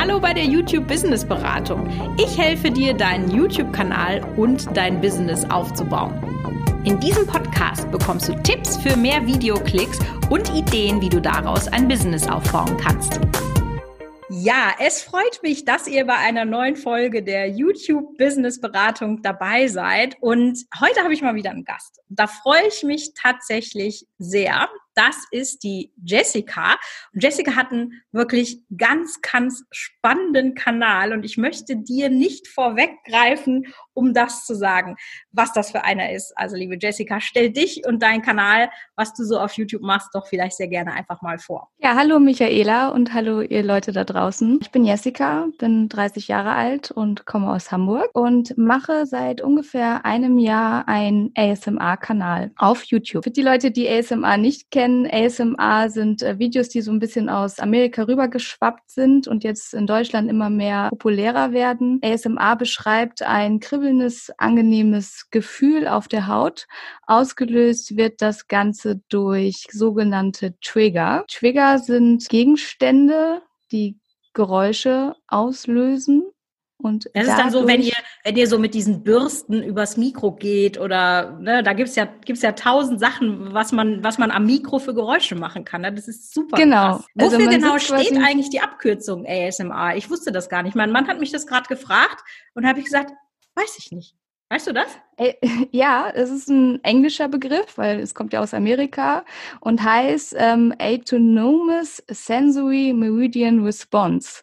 Hallo bei der YouTube Business Beratung. Ich helfe dir, deinen YouTube-Kanal und dein Business aufzubauen. In diesem Podcast bekommst du Tipps für mehr Videoklicks und Ideen, wie du daraus ein Business aufbauen kannst. Ja, es freut mich, dass ihr bei einer neuen Folge der YouTube Business Beratung dabei seid. Und heute habe ich mal wieder einen Gast. Da freue ich mich tatsächlich sehr. Das ist die Jessica. Und Jessica hat einen wirklich ganz, ganz spannenden Kanal. Und ich möchte dir nicht vorweggreifen, um das zu sagen, was das für einer ist. Also, liebe Jessica, stell dich und deinen Kanal, was du so auf YouTube machst, doch vielleicht sehr gerne einfach mal vor. Ja, hallo Michaela und hallo ihr Leute da draußen. Ich bin Jessica, bin 30 Jahre alt und komme aus Hamburg und mache seit ungefähr einem Jahr einen ASMR-Kanal auf YouTube. Für die Leute, die ASMR nicht kennen, ASMR sind äh, Videos, die so ein bisschen aus Amerika rübergeschwappt sind und jetzt in Deutschland immer mehr populärer werden. ASMR beschreibt ein Kribbeln kribbelndes, angenehmes Gefühl auf der Haut. Ausgelöst wird das Ganze durch sogenannte Trigger. Trigger sind Gegenstände, die Geräusche auslösen. Und das ist dann so, wenn ihr, wenn ihr so mit diesen Bürsten übers Mikro geht oder ne, da gibt's ja, gibt's ja tausend Sachen, was man, was man am Mikro für Geräusche machen kann. Ne? Das ist super. Genau. Krass. Also Wofür genau steht eigentlich die Abkürzung ASMR? Ich wusste das gar nicht. Mein Mann hat mich das gerade gefragt und habe ich gesagt, Weiß ich nicht. Weißt du das? Ja, es ist ein englischer Begriff, weil es kommt ja aus Amerika und heißt ähm, Autonomous Sensory Meridian Response.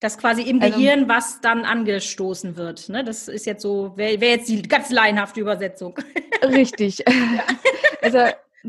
Das quasi im also Gehirn, was dann angestoßen wird. Ne? Das ist jetzt so, wäre wär jetzt die ganz laienhafte Übersetzung. Richtig. Ja. Also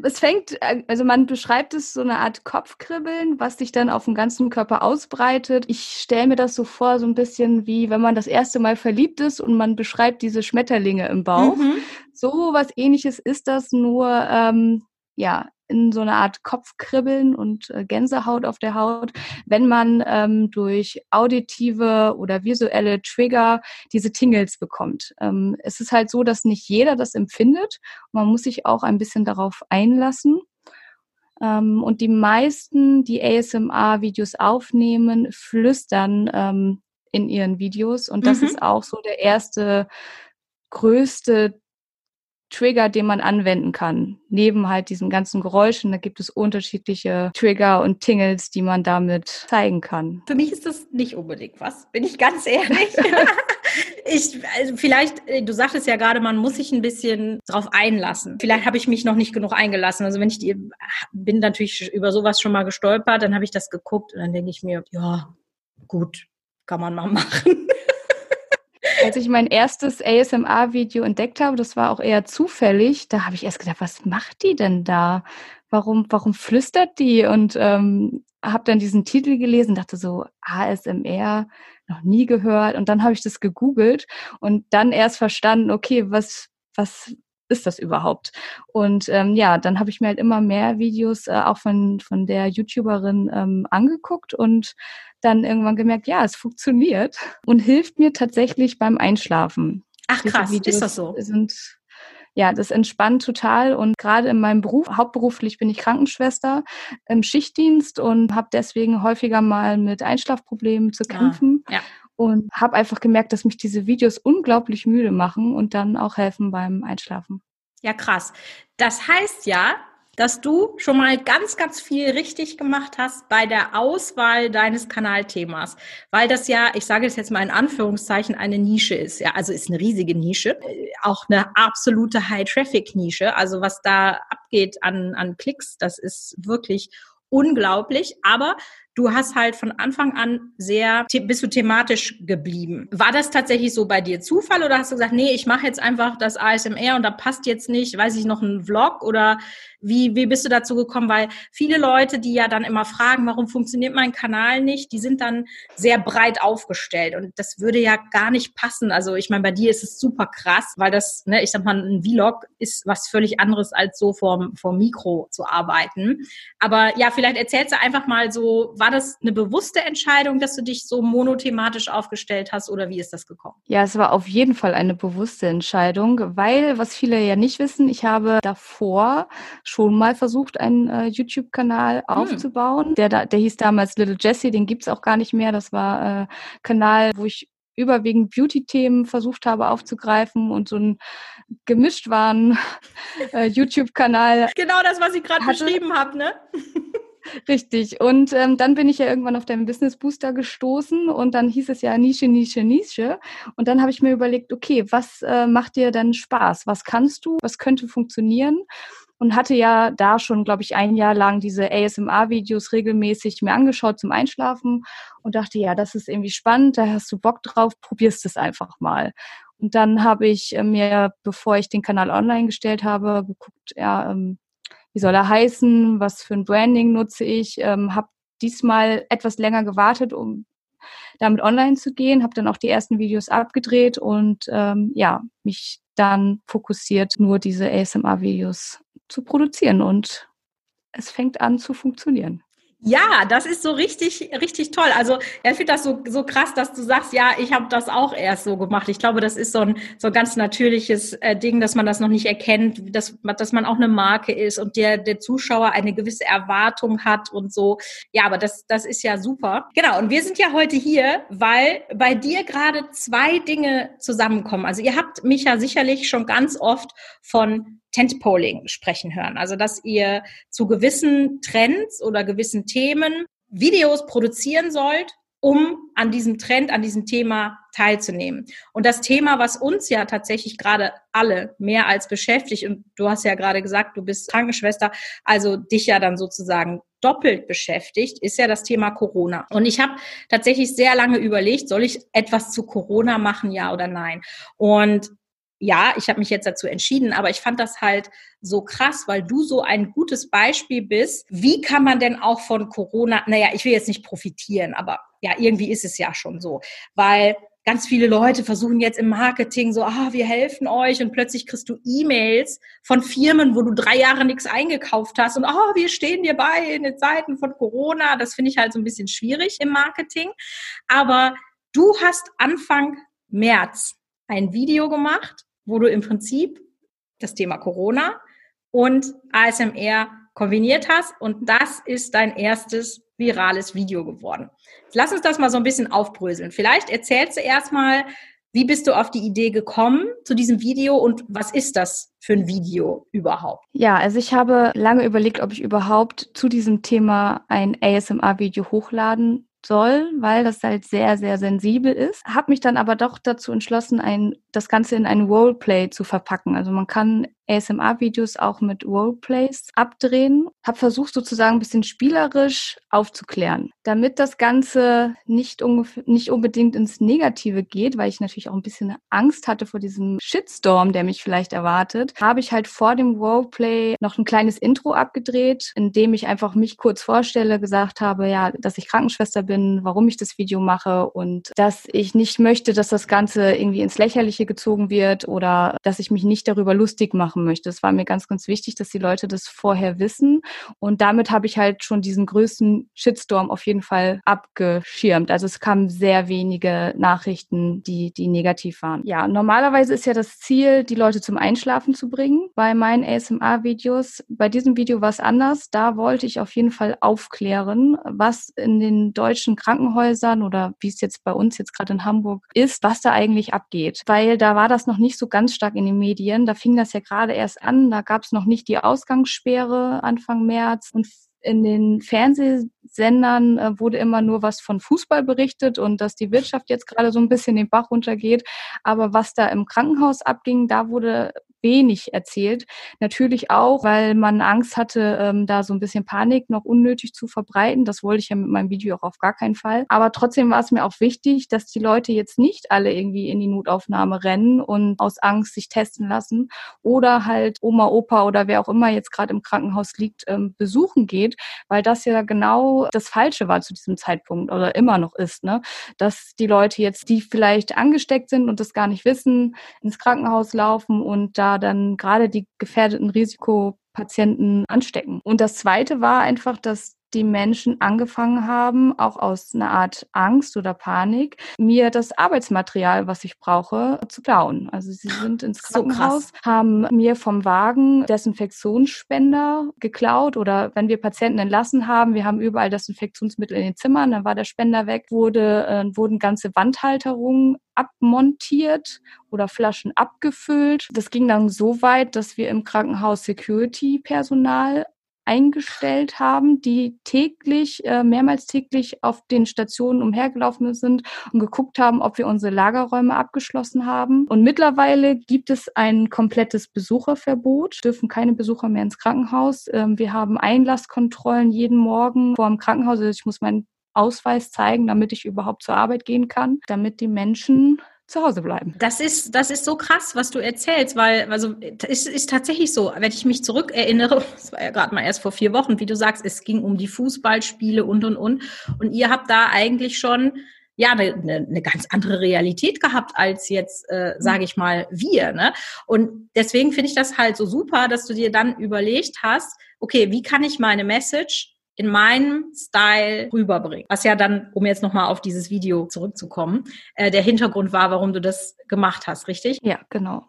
es fängt, äh, also man beschreibt es so eine Art Kopfkribbeln, was sich dann auf dem ganzen Körper ausbreitet. Ich stelle mir das so vor, so ein bisschen wie wenn man das erste Mal verliebt ist und man beschreibt diese Schmetterlinge im Bauch. Mhm. So was ähnliches ist das, nur ähm, ja, in so eine Art Kopfkribbeln und äh, Gänsehaut auf der Haut, wenn man ähm, durch auditive oder visuelle Trigger diese Tingles bekommt. Ähm, es ist halt so, dass nicht jeder das empfindet. Man muss sich auch ein bisschen darauf einlassen. Ähm, und die meisten, die ASMR-Videos aufnehmen, flüstern ähm, in ihren Videos. Und das mhm. ist auch so der erste größte Trigger, den man anwenden kann. Neben halt diesen ganzen Geräuschen, da gibt es unterschiedliche Trigger und Tingles, die man damit zeigen kann. Für mich ist das nicht unbedingt was, bin ich ganz ehrlich. ich, also vielleicht, äh, du sagtest ja gerade, man muss sich ein bisschen drauf einlassen. Vielleicht habe ich mich noch nicht genug eingelassen. Also wenn ich die, bin natürlich über sowas schon mal gestolpert, dann habe ich das geguckt und dann denke ich mir, ja, gut, kann man mal machen. Als ich mein erstes ASMR-Video entdeckt habe, das war auch eher zufällig, da habe ich erst gedacht, was macht die denn da? Warum, warum flüstert die? Und ähm, habe dann diesen Titel gelesen, dachte so, ASMR, noch nie gehört. Und dann habe ich das gegoogelt und dann erst verstanden, okay, was, was ist das überhaupt? Und ähm, ja, dann habe ich mir halt immer mehr Videos äh, auch von, von der YouTuberin ähm, angeguckt und dann irgendwann gemerkt, ja, es funktioniert und hilft mir tatsächlich beim Einschlafen. Ach krass, ist das so? Sind, ja, das entspannt total und gerade in meinem Beruf, hauptberuflich bin ich Krankenschwester im Schichtdienst und habe deswegen häufiger mal mit Einschlafproblemen zu ah, kämpfen. Ah, ja. Und habe einfach gemerkt, dass mich diese Videos unglaublich müde machen und dann auch helfen beim Einschlafen. Ja, krass. Das heißt ja, dass du schon mal ganz, ganz viel richtig gemacht hast bei der Auswahl deines Kanalthemas, weil das ja, ich sage es jetzt mal in Anführungszeichen, eine Nische ist. Ja, also ist eine riesige Nische, auch eine absolute High-Traffic-Nische. Also was da abgeht an, an Klicks, das ist wirklich unglaublich. Aber du hast halt von Anfang an sehr, bist du thematisch geblieben. War das tatsächlich so bei dir Zufall oder hast du gesagt, nee, ich mache jetzt einfach das ASMR und da passt jetzt nicht, weiß ich noch, ein Vlog oder wie, wie bist du dazu gekommen? Weil viele Leute, die ja dann immer fragen, warum funktioniert mein Kanal nicht, die sind dann sehr breit aufgestellt und das würde ja gar nicht passen. Also ich meine, bei dir ist es super krass, weil das, ne, ich sag mal, ein Vlog ist was völlig anderes als so vor, vor Mikro zu arbeiten. Aber ja, vielleicht erzählst du einfach mal so, wann war das eine bewusste Entscheidung, dass du dich so monothematisch aufgestellt hast oder wie ist das gekommen? Ja, es war auf jeden Fall eine bewusste Entscheidung, weil, was viele ja nicht wissen, ich habe davor schon mal versucht, einen äh, YouTube-Kanal hm. aufzubauen. Der, der hieß damals Little Jessie, den gibt's auch gar nicht mehr. Das war äh, Kanal, wo ich überwiegend Beauty-Themen versucht habe aufzugreifen und so ein gemischt waren äh, YouTube-Kanal. Genau das, was ich gerade beschrieben habe, ne? Richtig. Und ähm, dann bin ich ja irgendwann auf deinen Business Booster gestoßen und dann hieß es ja Nische, Nische, Nische. Und dann habe ich mir überlegt, okay, was äh, macht dir dann Spaß? Was kannst du? Was könnte funktionieren? und hatte ja da schon, glaube ich, ein Jahr lang diese ASMR-Videos regelmäßig mir angeschaut zum Einschlafen und dachte, ja, das ist irgendwie spannend, da hast du Bock drauf, probierst es einfach mal. Und dann habe ich äh, mir, bevor ich den Kanal online gestellt habe, geguckt, ja, ähm, wie soll er heißen, was für ein Branding nutze ich, ähm, habe diesmal etwas länger gewartet, um damit online zu gehen, habe dann auch die ersten Videos abgedreht und ähm, ja, mich dann fokussiert, nur diese ASMR-Videos zu produzieren und es fängt an zu funktionieren. Ja, das ist so richtig, richtig toll. Also ich finde das so, so krass, dass du sagst, ja, ich habe das auch erst so gemacht. Ich glaube, das ist so ein, so ein ganz natürliches äh, Ding, dass man das noch nicht erkennt, dass, dass man auch eine Marke ist und der, der Zuschauer eine gewisse Erwartung hat und so. Ja, aber das, das ist ja super. Genau, und wir sind ja heute hier, weil bei dir gerade zwei Dinge zusammenkommen. Also ihr habt mich ja sicherlich schon ganz oft von Tentpoling sprechen hören. Also dass ihr zu gewissen Trends oder gewissen Themen Videos produzieren sollt, um an diesem Trend, an diesem Thema teilzunehmen. Und das Thema, was uns ja tatsächlich gerade alle mehr als beschäftigt, und du hast ja gerade gesagt, du bist Krankenschwester, also dich ja dann sozusagen doppelt beschäftigt, ist ja das Thema Corona. Und ich habe tatsächlich sehr lange überlegt, soll ich etwas zu Corona machen, ja oder nein? Und ja, ich habe mich jetzt dazu entschieden, aber ich fand das halt so krass, weil du so ein gutes Beispiel bist. Wie kann man denn auch von Corona, naja, ich will jetzt nicht profitieren, aber ja, irgendwie ist es ja schon so, weil ganz viele Leute versuchen jetzt im Marketing so, ah, wir helfen euch und plötzlich kriegst du E-Mails von Firmen, wo du drei Jahre nichts eingekauft hast und ah, wir stehen dir bei in den Zeiten von Corona. Das finde ich halt so ein bisschen schwierig im Marketing. Aber du hast Anfang März ein Video gemacht wo du im Prinzip das Thema Corona und ASMR kombiniert hast und das ist dein erstes virales Video geworden. Lass uns das mal so ein bisschen aufbröseln. Vielleicht erzählst du erstmal, wie bist du auf die Idee gekommen zu diesem Video und was ist das für ein Video überhaupt? Ja, also ich habe lange überlegt, ob ich überhaupt zu diesem Thema ein ASMR-Video hochladen soll, weil das halt sehr, sehr sensibel ist. Habe mich dann aber doch dazu entschlossen, ein, das Ganze in ein Roleplay zu verpacken. Also man kann ASMR-Videos auch mit Roleplays abdrehen. Habe versucht, sozusagen ein bisschen spielerisch aufzuklären. Damit das Ganze nicht, nicht unbedingt ins Negative geht, weil ich natürlich auch ein bisschen Angst hatte vor diesem Shitstorm, der mich vielleicht erwartet, habe ich halt vor dem Roleplay noch ein kleines Intro abgedreht, in dem ich einfach mich kurz vorstelle, gesagt habe, ja, dass ich Krankenschwester bin, warum ich das Video mache und dass ich nicht möchte, dass das Ganze irgendwie ins Lächerliche gezogen wird oder dass ich mich nicht darüber lustig mache machen möchte. Es war mir ganz, ganz wichtig, dass die Leute das vorher wissen. Und damit habe ich halt schon diesen größten Shitstorm auf jeden Fall abgeschirmt. Also es kamen sehr wenige Nachrichten, die, die negativ waren. Ja, normalerweise ist ja das Ziel, die Leute zum Einschlafen zu bringen bei meinen ASMR-Videos. Bei diesem Video war es anders. Da wollte ich auf jeden Fall aufklären, was in den deutschen Krankenhäusern oder wie es jetzt bei uns jetzt gerade in Hamburg ist, was da eigentlich abgeht. Weil da war das noch nicht so ganz stark in den Medien. Da fing das ja gerade gerade erst an. Da gab es noch nicht die Ausgangssperre Anfang März und in den Fernsehsendern äh, wurde immer nur was von Fußball berichtet und dass die Wirtschaft jetzt gerade so ein bisschen den Bach runtergeht. Aber was da im Krankenhaus abging, da wurde wenig erzählt. Natürlich auch, weil man Angst hatte, ähm, da so ein bisschen Panik noch unnötig zu verbreiten. Das wollte ich ja mit meinem Video auch auf gar keinen Fall. Aber trotzdem war es mir auch wichtig, dass die Leute jetzt nicht alle irgendwie in die Notaufnahme rennen und aus Angst sich testen lassen oder halt Oma, Opa oder wer auch immer jetzt gerade im Krankenhaus liegt, ähm, besuchen geht, weil das ja genau das Falsche war zu diesem Zeitpunkt oder immer noch ist, ne? Dass die Leute jetzt, die vielleicht angesteckt sind und das gar nicht wissen, ins Krankenhaus laufen und da dann gerade die gefährdeten Risikopatienten anstecken. Und das Zweite war einfach, dass die Menschen angefangen haben, auch aus einer Art Angst oder Panik, mir das Arbeitsmaterial, was ich brauche, zu klauen. Also sie sind ins Krankenhaus, so haben mir vom Wagen Desinfektionsspender geklaut oder wenn wir Patienten entlassen haben, wir haben überall Desinfektionsmittel in den Zimmern, dann war der Spender weg, wurde, äh, wurden ganze Wandhalterungen abmontiert oder Flaschen abgefüllt. Das ging dann so weit, dass wir im Krankenhaus Security-Personal eingestellt haben, die täglich, äh, mehrmals täglich auf den Stationen umhergelaufen sind und geguckt haben, ob wir unsere Lagerräume abgeschlossen haben. Und mittlerweile gibt es ein komplettes Besucherverbot, dürfen keine Besucher mehr ins Krankenhaus. Ähm, wir haben Einlasskontrollen jeden Morgen vor dem Krankenhaus. Also ich muss meinen Ausweis zeigen, damit ich überhaupt zur Arbeit gehen kann, damit die Menschen zu Hause bleiben. Das ist, das ist so krass, was du erzählst, weil, also, es ist tatsächlich so, wenn ich mich zurückerinnere, das war ja gerade mal erst vor vier Wochen, wie du sagst, es ging um die Fußballspiele und, und, und. Und ihr habt da eigentlich schon, ja, eine, eine, eine ganz andere Realität gehabt als jetzt, äh, mhm. sage ich mal, wir. Ne? Und deswegen finde ich das halt so super, dass du dir dann überlegt hast, okay, wie kann ich meine Message in meinem Style rüberbringen. Was ja dann, um jetzt nochmal auf dieses Video zurückzukommen, äh, der Hintergrund war, warum du das gemacht hast, richtig? Ja, genau.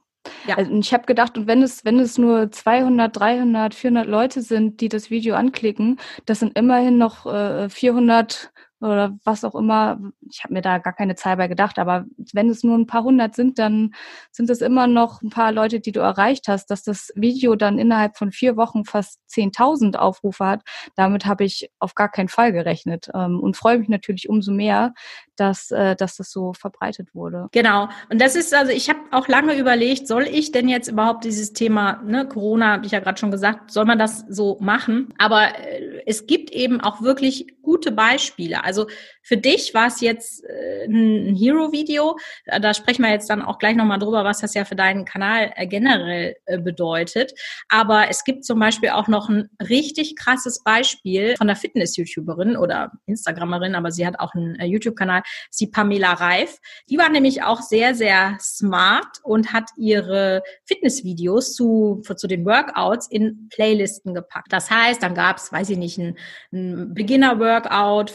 Ja. Also ich habe gedacht, und wenn es, wenn es nur 200, 300, 400 Leute sind, die das Video anklicken, das sind immerhin noch äh, 400 oder was auch immer. Ich habe mir da gar keine Zahl bei gedacht, aber wenn es nur ein paar hundert sind, dann sind es immer noch ein paar Leute, die du erreicht hast. Dass das Video dann innerhalb von vier Wochen fast 10.000 Aufrufe hat, damit habe ich auf gar keinen Fall gerechnet ähm, und freue mich natürlich umso mehr, dass, äh, dass das so verbreitet wurde. Genau. Und das ist, also ich habe auch lange überlegt, soll ich denn jetzt überhaupt dieses Thema, ne, Corona, habe ich ja gerade schon gesagt, soll man das so machen? Aber äh, es gibt eben auch wirklich gute Beispiele. Also für dich war es jetzt äh, ein Hero-Video. Da sprechen wir jetzt dann auch gleich nochmal drüber, was das ja für deinen Kanal äh, generell äh, bedeutet. Aber es gibt zum Beispiel auch noch ein richtig krasses Beispiel von einer Fitness-YouTuberin oder Instagramerin, aber sie hat auch einen YouTube-Kanal, sie Pamela Reif. Die war nämlich auch sehr, sehr smart und hat ihre Fitnessvideos zu, zu den Workouts in Playlisten gepackt. Das heißt, dann gab es, weiß ich nicht, ein, ein Beginner-Workout,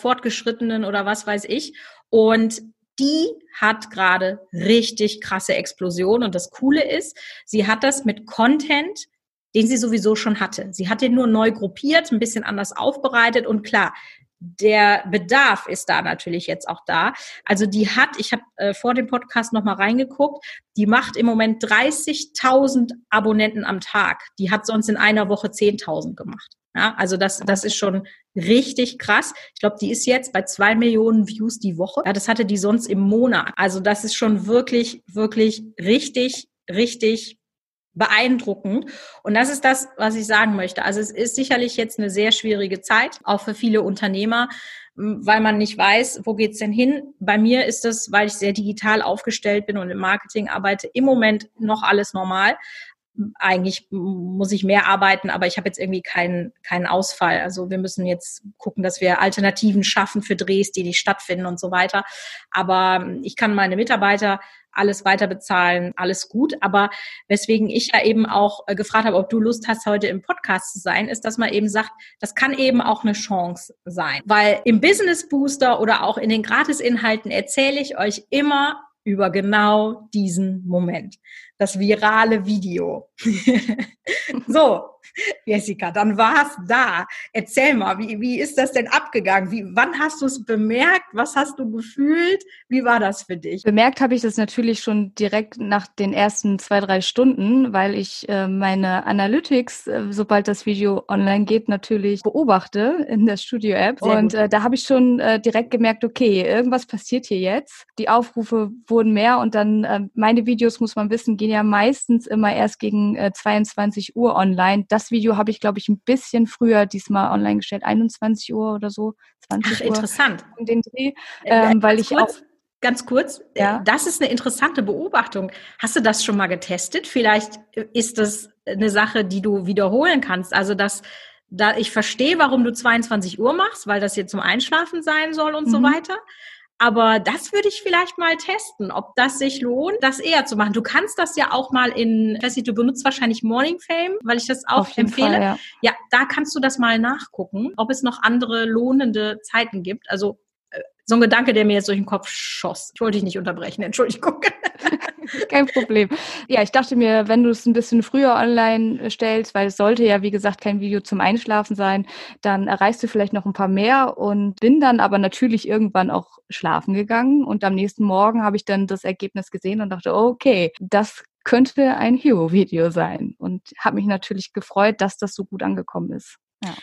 fortgeschrittenen oder was weiß ich. Und die hat gerade richtig krasse Explosion. Und das Coole ist, sie hat das mit Content, den sie sowieso schon hatte. Sie hat den nur neu gruppiert, ein bisschen anders aufbereitet und klar, der Bedarf ist da natürlich jetzt auch da. Also die hat, ich habe äh, vor dem Podcast noch mal reingeguckt, die macht im Moment 30.000 Abonnenten am Tag. Die hat sonst in einer Woche 10.000 gemacht. Ja, also das, das ist schon richtig krass. Ich glaube, die ist jetzt bei zwei Millionen Views die Woche. Ja, das hatte die sonst im Monat. Also das ist schon wirklich, wirklich richtig, richtig beeindruckend. Und das ist das, was ich sagen möchte. Also es ist sicherlich jetzt eine sehr schwierige Zeit, auch für viele Unternehmer, weil man nicht weiß, wo geht's denn hin. Bei mir ist das, weil ich sehr digital aufgestellt bin und im Marketing arbeite, im Moment noch alles normal eigentlich muss ich mehr arbeiten, aber ich habe jetzt irgendwie keinen keinen Ausfall. Also wir müssen jetzt gucken, dass wir Alternativen schaffen für Drehs, die nicht stattfinden und so weiter. Aber ich kann meine Mitarbeiter alles weiter bezahlen, alles gut. Aber weswegen ich ja eben auch äh, gefragt habe, ob du Lust hast, heute im Podcast zu sein, ist, dass man eben sagt, das kann eben auch eine Chance sein. Weil im Business Booster oder auch in den Gratisinhalten erzähle ich euch immer über genau diesen Moment das virale Video. so, Jessica, dann war es da. Erzähl mal, wie, wie ist das denn abgegangen? Wie, wann hast du es bemerkt? Was hast du gefühlt? Wie war das für dich? Bemerkt habe ich das natürlich schon direkt nach den ersten zwei, drei Stunden, weil ich äh, meine Analytics, äh, sobald das Video online geht, natürlich beobachte in der Studio-App. Und äh, da habe ich schon äh, direkt gemerkt, okay, irgendwas passiert hier jetzt. Die Aufrufe wurden mehr und dann äh, meine Videos, muss man wissen, gehen ja meistens immer erst gegen äh, 22 Uhr online. Das Video habe ich, glaube ich, ein bisschen früher diesmal online gestellt, 21 Uhr oder so, 20 Ach, Uhr. Interessant. Um den Dreh, äh, ähm, weil ich kurz, auch Ganz kurz, äh, ja. das ist eine interessante Beobachtung. Hast du das schon mal getestet? Vielleicht ist das eine Sache, die du wiederholen kannst. Also, dass da ich verstehe, warum du 22 Uhr machst, weil das hier zum Einschlafen sein soll und mhm. so weiter. Aber das würde ich vielleicht mal testen, ob das sich lohnt, das eher zu machen. Du kannst das ja auch mal in, ich weiß nicht, du benutzt wahrscheinlich Morning Fame, weil ich das auch empfehle. Fall, ja. ja, da kannst du das mal nachgucken, ob es noch andere lohnende Zeiten gibt. Also so ein Gedanke, der mir jetzt durch den Kopf schoss. Ich wollte dich nicht unterbrechen, Entschuldigung. Kein Problem. Ja, ich dachte mir, wenn du es ein bisschen früher online stellst, weil es sollte ja, wie gesagt, kein Video zum Einschlafen sein, dann erreichst du vielleicht noch ein paar mehr und bin dann aber natürlich irgendwann auch schlafen gegangen. Und am nächsten Morgen habe ich dann das Ergebnis gesehen und dachte, okay, das könnte ein Hero-Video sein. Und habe mich natürlich gefreut, dass das so gut angekommen ist.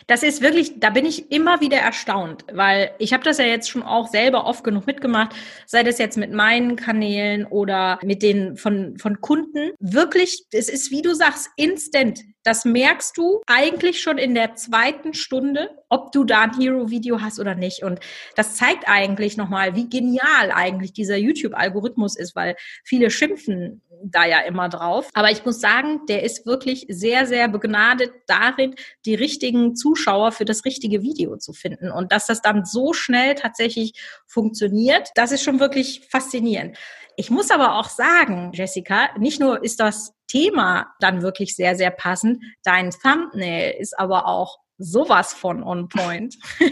Das ist wirklich, da bin ich immer wieder erstaunt, weil ich habe das ja jetzt schon auch selber oft genug mitgemacht, sei das jetzt mit meinen Kanälen oder mit den von, von Kunden. Wirklich, es ist, wie du sagst, instant. Das merkst du eigentlich schon in der zweiten Stunde, ob du da ein Hero-Video hast oder nicht. Und das zeigt eigentlich nochmal, wie genial eigentlich dieser YouTube-Algorithmus ist, weil viele schimpfen da ja immer drauf. Aber ich muss sagen, der ist wirklich sehr, sehr begnadet darin, die richtigen Zuschauer für das richtige Video zu finden. Und dass das dann so schnell tatsächlich funktioniert, das ist schon wirklich faszinierend. Ich muss aber auch sagen, Jessica, nicht nur ist das Thema dann wirklich sehr, sehr passend, dein Thumbnail ist aber auch sowas von on point.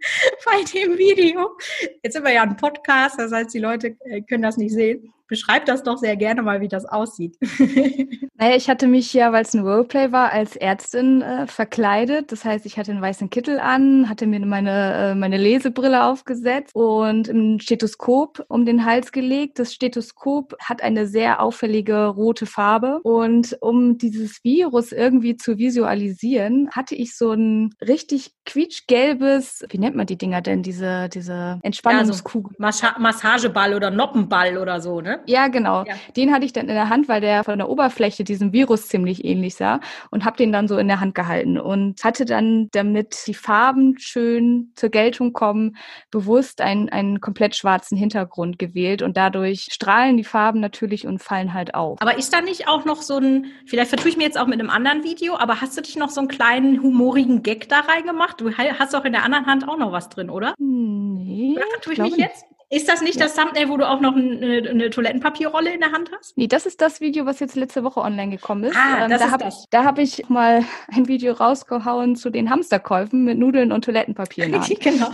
bei dem Video. Jetzt sind wir ja ein Podcast, das heißt, die Leute äh, können das nicht sehen. Beschreib das doch sehr gerne mal, wie das aussieht. Naja, ich hatte mich ja, weil es ein Roleplay war, als Ärztin äh, verkleidet. Das heißt, ich hatte einen weißen Kittel an, hatte mir meine, äh, meine Lesebrille aufgesetzt und ein Stethoskop um den Hals gelegt. Das Stethoskop hat eine sehr auffällige rote Farbe. Und um dieses Virus irgendwie zu visualisieren, hatte ich so ein richtig quietschgelbes, wie nennt man die Dinger denn, diese, diese Entspannungskugel? Ja, so Massageball oder Noppenball oder so, ne? Ja, genau. Ja. Den hatte ich dann in der Hand, weil der von der Oberfläche diesem Virus ziemlich ähnlich sah und habe den dann so in der Hand gehalten und hatte dann, damit die Farben schön zur Geltung kommen, bewusst einen, einen komplett schwarzen Hintergrund gewählt und dadurch strahlen die Farben natürlich und fallen halt auf. Aber ist da nicht auch noch so ein, vielleicht vertue ich mir jetzt auch mit einem anderen Video, aber hast du dich noch so einen kleinen humorigen Gag da reingemacht? Du hast auch in der anderen Hand auch noch was drin, oder? Nee. Oder vertue ich mich jetzt? Ist das nicht ja. das Thumbnail, wo du auch noch eine, eine, Toilettenpapierrolle in der Hand hast? Nee, das ist das Video, was jetzt letzte Woche online gekommen ist. Ah, ähm, das da ist hab, das. Da habe ich mal ein Video rausgehauen zu den Hamsterkäufen mit Nudeln und Toilettenpapier genau.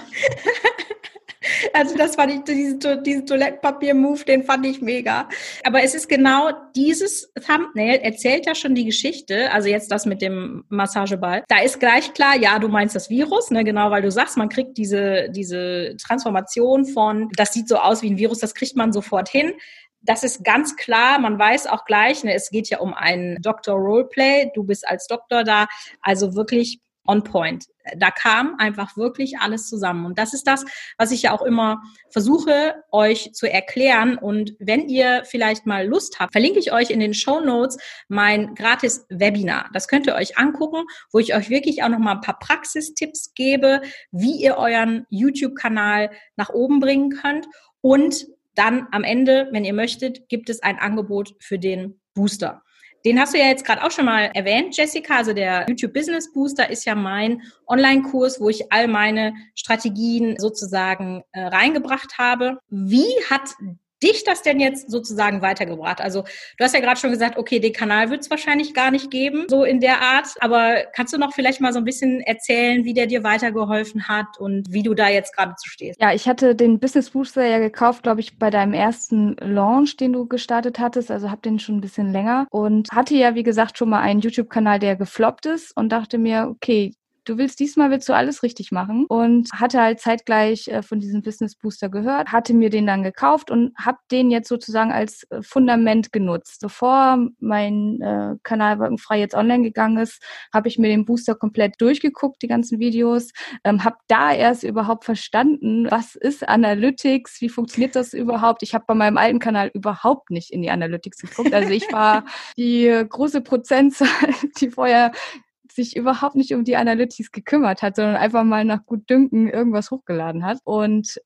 Also das fand ich, diesen, diesen Toilettenpapier-Move, den fand ich mega. Aber es ist genau dieses Thumbnail, erzählt ja schon die Geschichte, also jetzt das mit dem Massageball. Da ist gleich klar, ja, du meinst das Virus, ne, genau, weil du sagst, man kriegt diese, diese Transformation von, das sieht so aus wie ein Virus, das kriegt man sofort hin. Das ist ganz klar, man weiß auch gleich, ne, es geht ja um einen Doktor Roleplay, du bist als Doktor da, also wirklich on point. Da kam einfach wirklich alles zusammen. Und das ist das, was ich ja auch immer versuche, euch zu erklären. Und wenn ihr vielleicht mal Lust habt, verlinke ich euch in den Show Notes mein gratis Webinar. Das könnt ihr euch angucken, wo ich euch wirklich auch noch mal ein paar Praxistipps gebe, wie ihr euren YouTube-Kanal nach oben bringen könnt. Und dann am Ende, wenn ihr möchtet, gibt es ein Angebot für den Booster. Den hast du ja jetzt gerade auch schon mal erwähnt, Jessica. Also der YouTube Business Booster ist ja mein Online-Kurs, wo ich all meine Strategien sozusagen äh, reingebracht habe. Wie hat dich das denn jetzt sozusagen weitergebracht? Also du hast ja gerade schon gesagt, okay, den Kanal wird es wahrscheinlich gar nicht geben, so in der Art. Aber kannst du noch vielleicht mal so ein bisschen erzählen, wie der dir weitergeholfen hat und wie du da jetzt gerade zu stehst? Ja, ich hatte den Business Booster ja gekauft, glaube ich, bei deinem ersten Launch, den du gestartet hattest. Also habe den schon ein bisschen länger und hatte ja, wie gesagt, schon mal einen YouTube-Kanal, der gefloppt ist und dachte mir, okay, du willst diesmal willst du alles richtig machen und hatte halt zeitgleich äh, von diesem Business Booster gehört, hatte mir den dann gekauft und habe den jetzt sozusagen als äh, Fundament genutzt. Bevor mein äh, Kanal Wolkenfrei jetzt online gegangen ist, habe ich mir den Booster komplett durchgeguckt, die ganzen Videos, ähm, habe da erst überhaupt verstanden, was ist Analytics, wie funktioniert das überhaupt. Ich habe bei meinem alten Kanal überhaupt nicht in die Analytics geguckt. Also ich war die große Prozentzahl, die vorher sich überhaupt nicht um die Analytics gekümmert hat, sondern einfach mal nach gut Dünken irgendwas hochgeladen hat und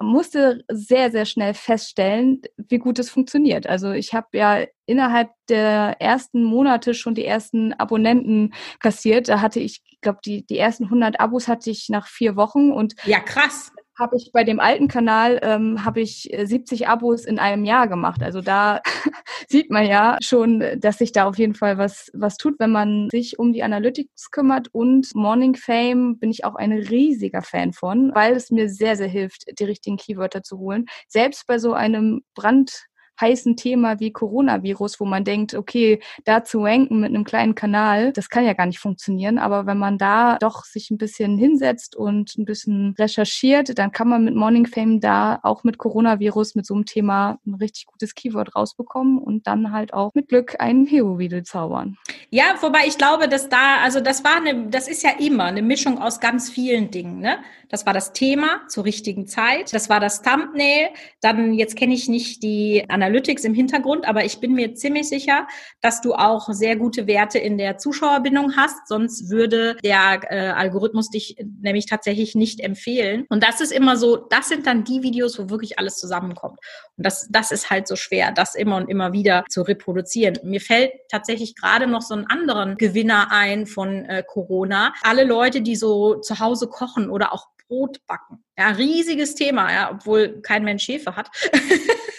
musste sehr, sehr schnell feststellen, wie gut es funktioniert. Also ich habe ja innerhalb der ersten Monate schon die ersten Abonnenten kassiert. Da hatte ich, glaube die, die ersten 100 Abos hatte ich nach vier Wochen und ja krass habe ich bei dem alten Kanal ähm, habe ich 70 äh, Abos in einem Jahr gemacht. Also da sieht man ja schon, dass sich da auf jeden Fall was was tut, wenn man sich um die Analytics kümmert. Und Morning Fame bin ich auch ein riesiger Fan von, weil es mir sehr sehr hilft, die richtigen Keywörter zu holen. Selbst bei so einem Brand heißen Thema wie Coronavirus, wo man denkt, okay, da zu ranken mit einem kleinen Kanal, das kann ja gar nicht funktionieren. Aber wenn man da doch sich ein bisschen hinsetzt und ein bisschen recherchiert, dann kann man mit Morning Fame da auch mit Coronavirus, mit so einem Thema ein richtig gutes Keyword rausbekommen und dann halt auch mit Glück ein Hero-Video zaubern. Ja, wobei ich glaube, dass da, also das war eine, das ist ja immer eine Mischung aus ganz vielen Dingen, ne? Das war das Thema zur richtigen Zeit. Das war das Thumbnail. Dann, jetzt kenne ich nicht die Analytics im Hintergrund, aber ich bin mir ziemlich sicher, dass du auch sehr gute Werte in der Zuschauerbindung hast. Sonst würde der äh, Algorithmus dich nämlich tatsächlich nicht empfehlen. Und das ist immer so, das sind dann die Videos, wo wirklich alles zusammenkommt. Und das, das ist halt so schwer, das immer und immer wieder zu reproduzieren. Mir fällt tatsächlich gerade noch so einen anderen Gewinner ein von äh, Corona. Alle Leute, die so zu Hause kochen oder auch Brot backen. Ja, riesiges Thema, ja, obwohl kein Mensch Schäfe hat.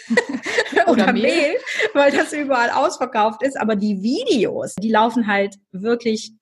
Oder, Oder Mehl. Mehl, weil das überall ausverkauft ist. Aber die Videos, die laufen halt wirklich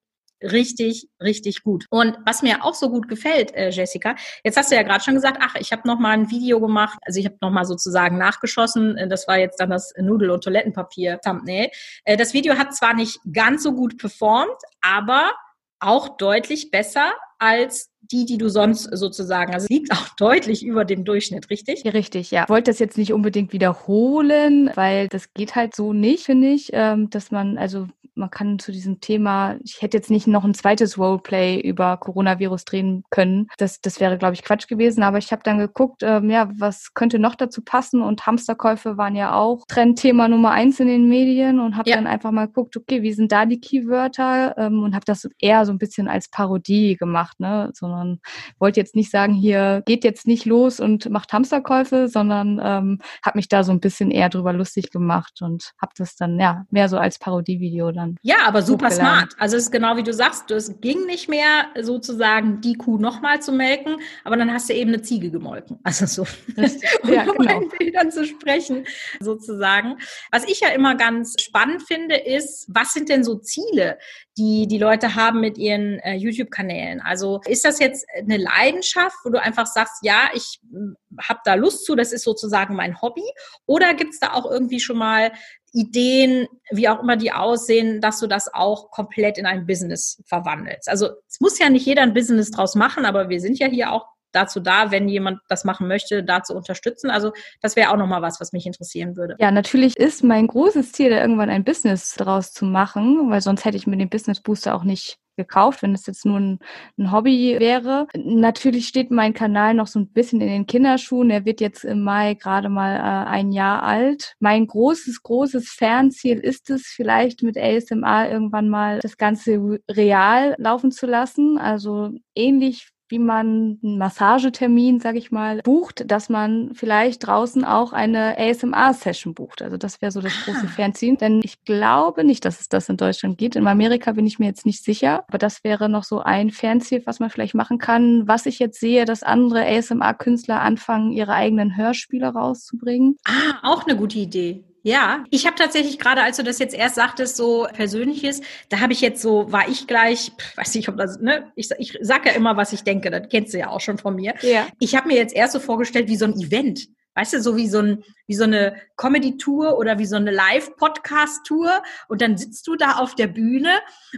richtig, richtig gut. Und was mir auch so gut gefällt, äh, Jessica, jetzt hast du ja gerade schon gesagt, ach, ich habe noch mal ein Video gemacht, also ich habe noch mal sozusagen nachgeschossen, äh, das war jetzt dann das Nudel- und Toilettenpapier-Thumbnail. Äh, das Video hat zwar nicht ganz so gut performt, aber auch deutlich besser als die, die du sonst sozusagen, also liegt auch deutlich über dem Durchschnitt, richtig? Richtig, ja. Ich wollte das jetzt nicht unbedingt wiederholen, weil das geht halt so nicht, finde ich, ähm, dass man, also man kann zu diesem Thema, ich hätte jetzt nicht noch ein zweites Roleplay über Coronavirus drehen können. Das, das wäre, glaube ich, Quatsch gewesen. Aber ich habe dann geguckt, ähm, ja, was könnte noch dazu passen? Und Hamsterkäufe waren ja auch Trendthema Nummer eins in den Medien und habe ja. dann einfach mal geguckt, okay, wie sind da die Keywörter? Ähm, und habe das eher so ein bisschen als Parodie gemacht, ne? Sondern wollte jetzt nicht sagen, hier geht jetzt nicht los und macht Hamsterkäufe, sondern ähm, habe mich da so ein bisschen eher drüber lustig gemacht und habe das dann ja mehr so als Parodievideo dann dann. Ja, aber super smart. Also es ist genau wie du sagst, es ging nicht mehr sozusagen die Kuh nochmal zu melken, aber dann hast du eben eine Ziege gemolken. Also so, um ja, genau. in Bildern zu sprechen, sozusagen. Was ich ja immer ganz spannend finde, ist, was sind denn so Ziele, die die Leute haben mit ihren äh, YouTube-Kanälen? Also ist das jetzt eine Leidenschaft, wo du einfach sagst, ja, ich hm, habe da Lust zu, das ist sozusagen mein Hobby? Oder gibt es da auch irgendwie schon mal Ideen, wie auch immer die aussehen, dass du das auch komplett in ein Business verwandelst. Also es muss ja nicht jeder ein Business draus machen, aber wir sind ja hier auch dazu da, wenn jemand das machen möchte, da zu unterstützen. Also das wäre auch nochmal was, was mich interessieren würde. Ja, natürlich ist mein großes Ziel, da irgendwann ein Business draus zu machen, weil sonst hätte ich mir den Business Booster auch nicht gekauft, wenn es jetzt nur ein, ein, Hobby wäre. Natürlich steht mein Kanal noch so ein bisschen in den Kinderschuhen. Er wird jetzt im Mai gerade mal äh, ein Jahr alt. Mein großes, großes Fernziel ist es, vielleicht mit ASMR irgendwann mal das Ganze real laufen zu lassen. Also ähnlich wie man einen Massagetermin, sage ich mal, bucht, dass man vielleicht draußen auch eine ASMR-Session bucht. Also das wäre so das große ah. Fernziehen. Denn ich glaube nicht, dass es das in Deutschland gibt. In Amerika bin ich mir jetzt nicht sicher. Aber das wäre noch so ein Fernziel, was man vielleicht machen kann. Was ich jetzt sehe, dass andere ASMR-Künstler anfangen, ihre eigenen Hörspiele rauszubringen. Ah, auch eine gute Idee. Ja, ich habe tatsächlich gerade, als du das jetzt erst sagtest, so persönliches, da habe ich jetzt so, war ich gleich, weiß nicht, ob das, ne, ich, ich sag ja immer, was ich denke, das kennst du ja auch schon von mir. Ja. Ich habe mir jetzt erst so vorgestellt wie so ein Event. Weißt du, so wie so, ein, wie so eine Comedy-Tour oder wie so eine Live-Podcast-Tour. Und dann sitzt du da auf der Bühne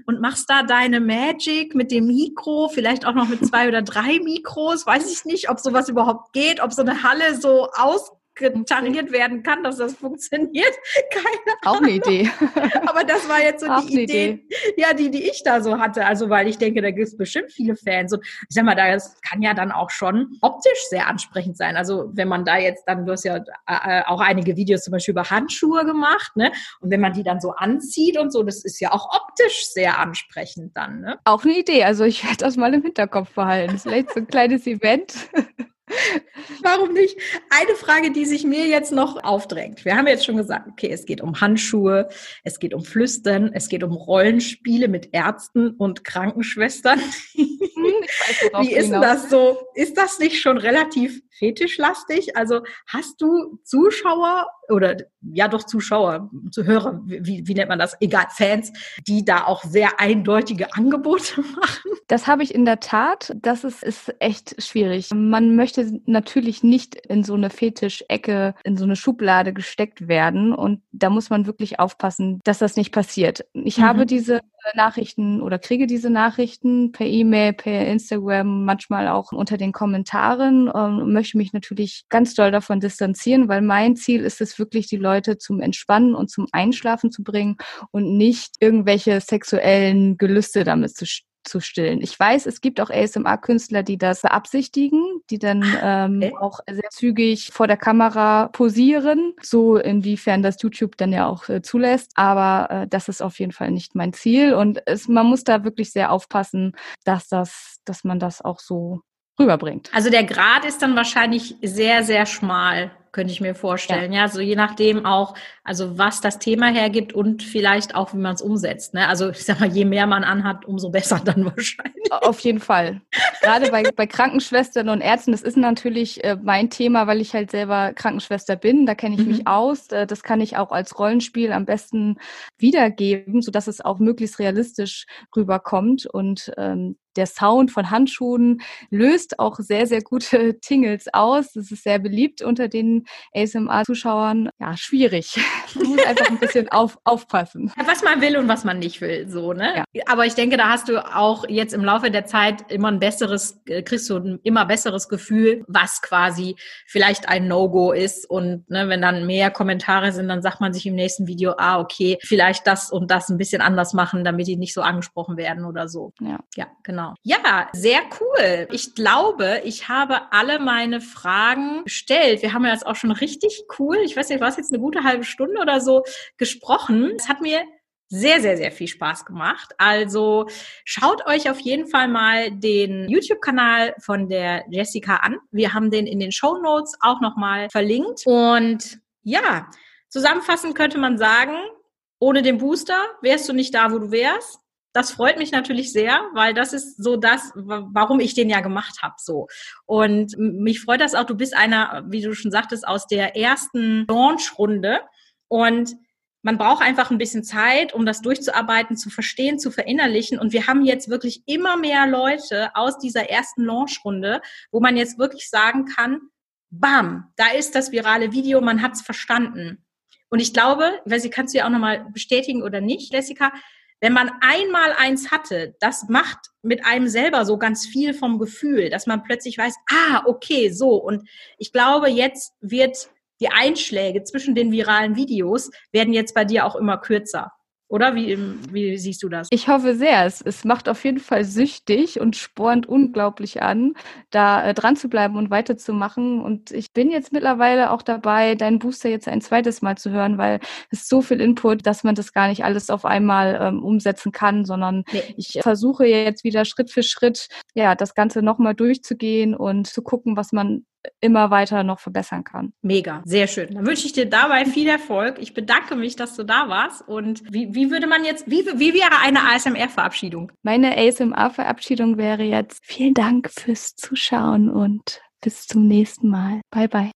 und machst da deine Magic mit dem Mikro, vielleicht auch noch mit zwei oder drei Mikros. Weiß ich nicht, ob sowas überhaupt geht, ob so eine Halle so aus getariert werden kann, dass das funktioniert. Keine Auch eine Idee. Aber das war jetzt so Auch die Idee, Idee, ja, die, die ich da so hatte. Also, weil ich denke, da gibt es bestimmt viele Fans. Und ich sag mal, das kann ja dann auch schon optisch sehr ansprechend sein. Also, wenn man da jetzt dann, du hast ja äh, auch einige Videos zum Beispiel über Handschuhe gemacht, ne? Und wenn man die dann so anzieht und so, das ist ja auch optisch sehr ansprechend dann, ne? Auch eine Idee. Also, ich werde das mal im Hinterkopf behalten. Vielleicht so ein kleines Event. Warum nicht? Eine Frage, die sich mir jetzt noch aufdrängt. Wir haben jetzt schon gesagt, okay, es geht um Handschuhe, es geht um Flüstern, es geht um Rollenspiele mit Ärzten und Krankenschwestern. Weiß, Wie ist denn das so? Ist das nicht schon relativ fetischlastig? Also hast du Zuschauer oder ja doch Zuschauer, Zuhörer, wie, wie nennt man das? Egal, Fans, die da auch sehr eindeutige Angebote machen? Das habe ich in der Tat. Das ist, ist echt schwierig. Man möchte natürlich nicht in so eine Fetischecke, in so eine Schublade gesteckt werden. Und da muss man wirklich aufpassen, dass das nicht passiert. Ich mhm. habe diese Nachrichten oder kriege diese Nachrichten per E-Mail, per Instagram, manchmal auch unter den Kommentaren ähm, und möchte mich natürlich ganz doll davon distanzieren, weil mein Ziel ist es wirklich, die Leute zum Entspannen und zum Einschlafen zu bringen und nicht irgendwelche sexuellen Gelüste damit zu zu stillen. Ich weiß, es gibt auch ASMR-Künstler, die das beabsichtigen, die dann ähm, okay. auch sehr zügig vor der Kamera posieren, so inwiefern das YouTube dann ja auch äh, zulässt. Aber äh, das ist auf jeden Fall nicht mein Ziel und es, man muss da wirklich sehr aufpassen, dass das, dass man das auch so rüberbringt. Also der Grad ist dann wahrscheinlich sehr, sehr schmal könnte ich mir vorstellen. Ja. ja, so je nachdem auch, also was das Thema hergibt und vielleicht auch, wie man es umsetzt. Ne? Also ich sag mal, je mehr man anhat, umso besser dann wahrscheinlich. Auf jeden Fall. Gerade bei, bei Krankenschwestern und Ärzten, das ist natürlich äh, mein Thema, weil ich halt selber Krankenschwester bin. Da kenne ich mhm. mich aus. Äh, das kann ich auch als Rollenspiel am besten wiedergeben, sodass es auch möglichst realistisch rüberkommt. Und ähm, der Sound von Handschuhen löst auch sehr, sehr gute Tingles aus. Das ist sehr beliebt unter den ASMR-Zuschauern. Ja, schwierig. Man muss einfach ein bisschen auf, aufpassen. Was man will und was man nicht will, so, ne? Ja. Aber ich denke, da hast du auch jetzt im Laufe der Zeit immer ein besseres, äh, kriegst du ein immer besseres Gefühl, was quasi vielleicht ein No-Go ist. Und ne, wenn dann mehr Kommentare sind, dann sagt man sich im nächsten Video, ah, okay, vielleicht das und das ein bisschen anders machen, damit die nicht so angesprochen werden oder so. Ja, ja genau. Genau. Ja, sehr cool. Ich glaube, ich habe alle meine Fragen gestellt. Wir haben ja jetzt auch schon richtig cool, ich weiß nicht, war es jetzt eine gute halbe Stunde oder so gesprochen. Es hat mir sehr, sehr, sehr viel Spaß gemacht. Also schaut euch auf jeden Fall mal den YouTube-Kanal von der Jessica an. Wir haben den in den Show Notes auch nochmal verlinkt. Und ja, zusammenfassend könnte man sagen, ohne den Booster wärst du nicht da, wo du wärst das freut mich natürlich sehr, weil das ist so das, warum ich den ja gemacht habe. So und mich freut das auch. Du bist einer, wie du schon sagtest, aus der ersten Launch-Runde und man braucht einfach ein bisschen Zeit, um das durchzuarbeiten, zu verstehen, zu verinnerlichen. Und wir haben jetzt wirklich immer mehr Leute aus dieser ersten Launch-Runde, wo man jetzt wirklich sagen kann, bam, da ist das virale Video, man hat's verstanden. Und ich glaube, weil sie kannst du ja auch nochmal bestätigen oder nicht, Jessica, wenn man einmal eins hatte, das macht mit einem selber so ganz viel vom Gefühl, dass man plötzlich weiß, ah, okay, so. Und ich glaube, jetzt wird die Einschläge zwischen den viralen Videos werden jetzt bei dir auch immer kürzer. Oder wie, wie siehst du das? Ich hoffe sehr. Es, es macht auf jeden Fall süchtig und spornt unglaublich an, da äh, dran zu bleiben und weiterzumachen. Und ich bin jetzt mittlerweile auch dabei, deinen Booster jetzt ein zweites Mal zu hören, weil es so viel Input, dass man das gar nicht alles auf einmal ähm, umsetzen kann, sondern nee. ich versuche jetzt wieder Schritt für Schritt, ja, das Ganze nochmal durchzugehen und zu gucken, was man immer weiter noch verbessern kann. Mega, sehr schön. Dann wünsche ich dir dabei viel Erfolg. Ich bedanke mich, dass du da warst. Und wie, wie würde man jetzt, wie, wie wäre eine ASMR-Verabschiedung? Meine ASMR-Verabschiedung wäre jetzt vielen Dank fürs Zuschauen und bis zum nächsten Mal. Bye, bye.